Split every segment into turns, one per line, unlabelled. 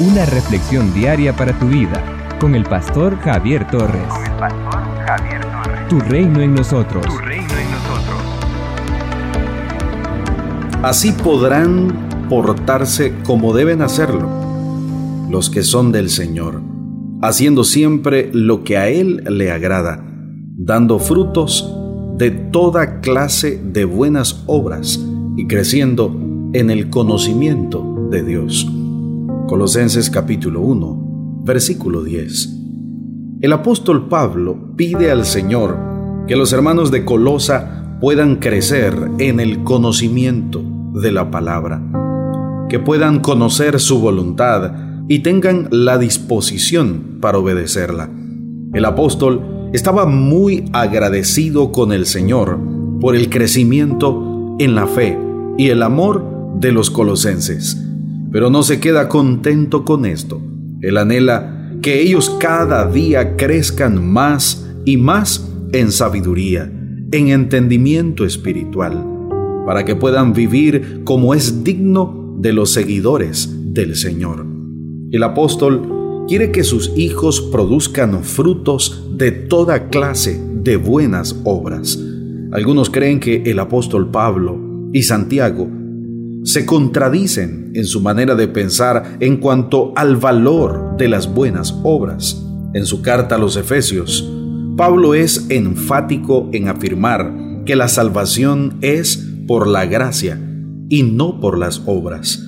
Una reflexión diaria para tu vida con el pastor Javier Torres.
Con el pastor Javier Torres.
Tu reino en nosotros.
Tu reino en nosotros.
Así podrán portarse como deben hacerlo los que son del Señor, haciendo siempre lo que a Él le agrada, dando frutos de toda clase de buenas obras y creciendo en el conocimiento de Dios. Colosenses capítulo 1, versículo 10. El apóstol Pablo pide al Señor que los hermanos de Colosa puedan crecer en el conocimiento de la palabra, que puedan conocer su voluntad y tengan la disposición para obedecerla. El apóstol estaba muy agradecido con el Señor por el crecimiento en la fe y el amor de los colosenses. Pero no se queda contento con esto. Él anhela que ellos cada día crezcan más y más en sabiduría, en entendimiento espiritual, para que puedan vivir como es digno de los seguidores del Señor. El apóstol quiere que sus hijos produzcan frutos de toda clase de buenas obras. Algunos creen que el apóstol Pablo y Santiago se contradicen en su manera de pensar en cuanto al valor de las buenas obras. En su carta a los Efesios, Pablo es enfático en afirmar que la salvación es por la gracia y no por las obras,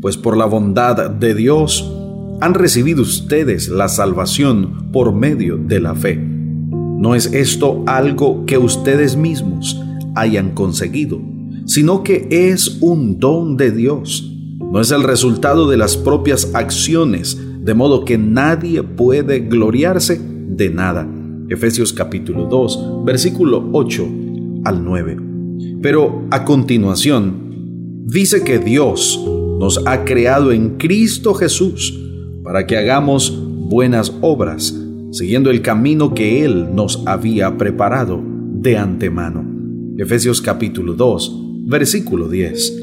pues por la bondad de Dios han recibido ustedes la salvación por medio de la fe. No es esto algo que ustedes mismos hayan conseguido, sino que es un don de Dios. No es el resultado de las propias acciones, de modo que nadie puede gloriarse de nada. Efesios capítulo 2, versículo 8 al 9. Pero a continuación, dice que Dios nos ha creado en Cristo Jesús para que hagamos buenas obras, siguiendo el camino que Él nos había preparado de antemano. Efesios capítulo 2, versículo 10.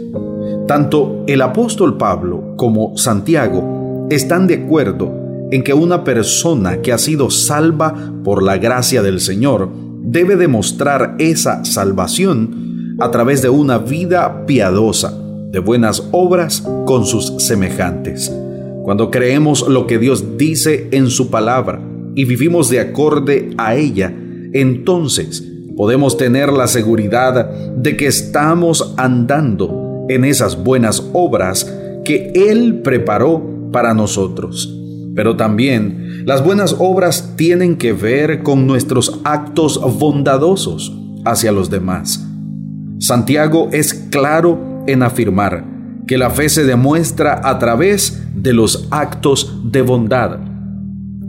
Tanto el apóstol Pablo como Santiago están de acuerdo en que una persona que ha sido salva por la gracia del Señor debe demostrar esa salvación a través de una vida piadosa, de buenas obras con sus semejantes. Cuando creemos lo que Dios dice en su palabra y vivimos de acorde a ella, entonces podemos tener la seguridad de que estamos andando en esas buenas obras que Él preparó para nosotros. Pero también las buenas obras tienen que ver con nuestros actos bondadosos hacia los demás. Santiago es claro en afirmar que la fe se demuestra a través de los actos de bondad.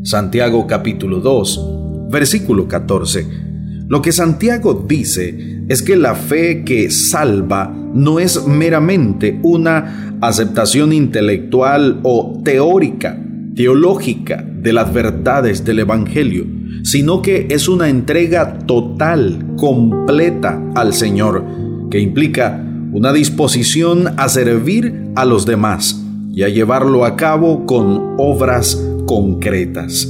Santiago capítulo 2, versículo 14 lo que Santiago dice es que la fe que salva no es meramente una aceptación intelectual o teórica, teológica de las verdades del Evangelio, sino que es una entrega total, completa al Señor, que implica una disposición a servir a los demás y a llevarlo a cabo con obras concretas.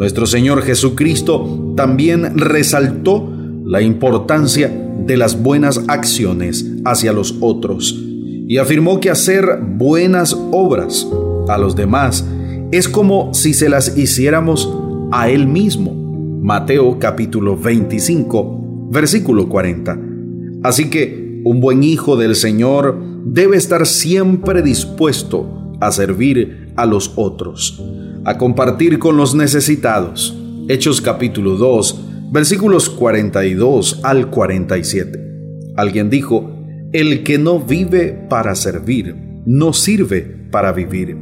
Nuestro Señor Jesucristo también resaltó la importancia de las buenas acciones hacia los otros y afirmó que hacer buenas obras a los demás es como si se las hiciéramos a Él mismo. Mateo capítulo 25, versículo 40. Así que un buen hijo del Señor debe estar siempre dispuesto a servir a los otros a compartir con los necesitados. Hechos capítulo 2, versículos 42 al 47. Alguien dijo, el que no vive para servir, no sirve para vivir.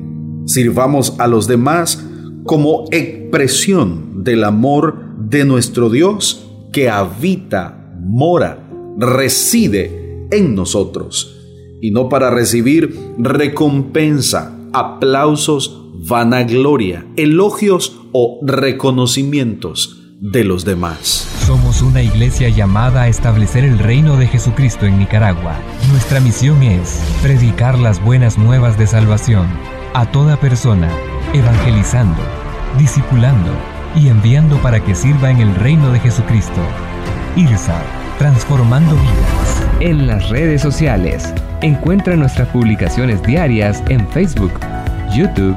Sirvamos a los demás como expresión del amor de nuestro Dios que habita, mora, reside en nosotros, y no para recibir recompensa, aplausos vanagloria, elogios o reconocimientos de los demás.
Somos una iglesia llamada a establecer el reino de Jesucristo en Nicaragua. Nuestra misión es predicar las buenas nuevas de salvación a toda persona, evangelizando, discipulando y enviando para que sirva en el reino de Jesucristo. IRSA, transformando vidas. En las redes sociales, encuentra nuestras publicaciones diarias en Facebook, YouTube,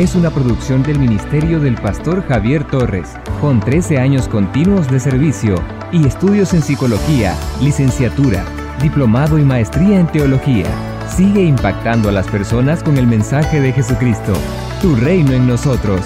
es una producción del Ministerio del Pastor Javier Torres, con 13 años continuos de servicio y estudios en psicología, licenciatura, diplomado y maestría en teología sigue impactando a las personas con el mensaje de Jesucristo. Tu reino en nosotros.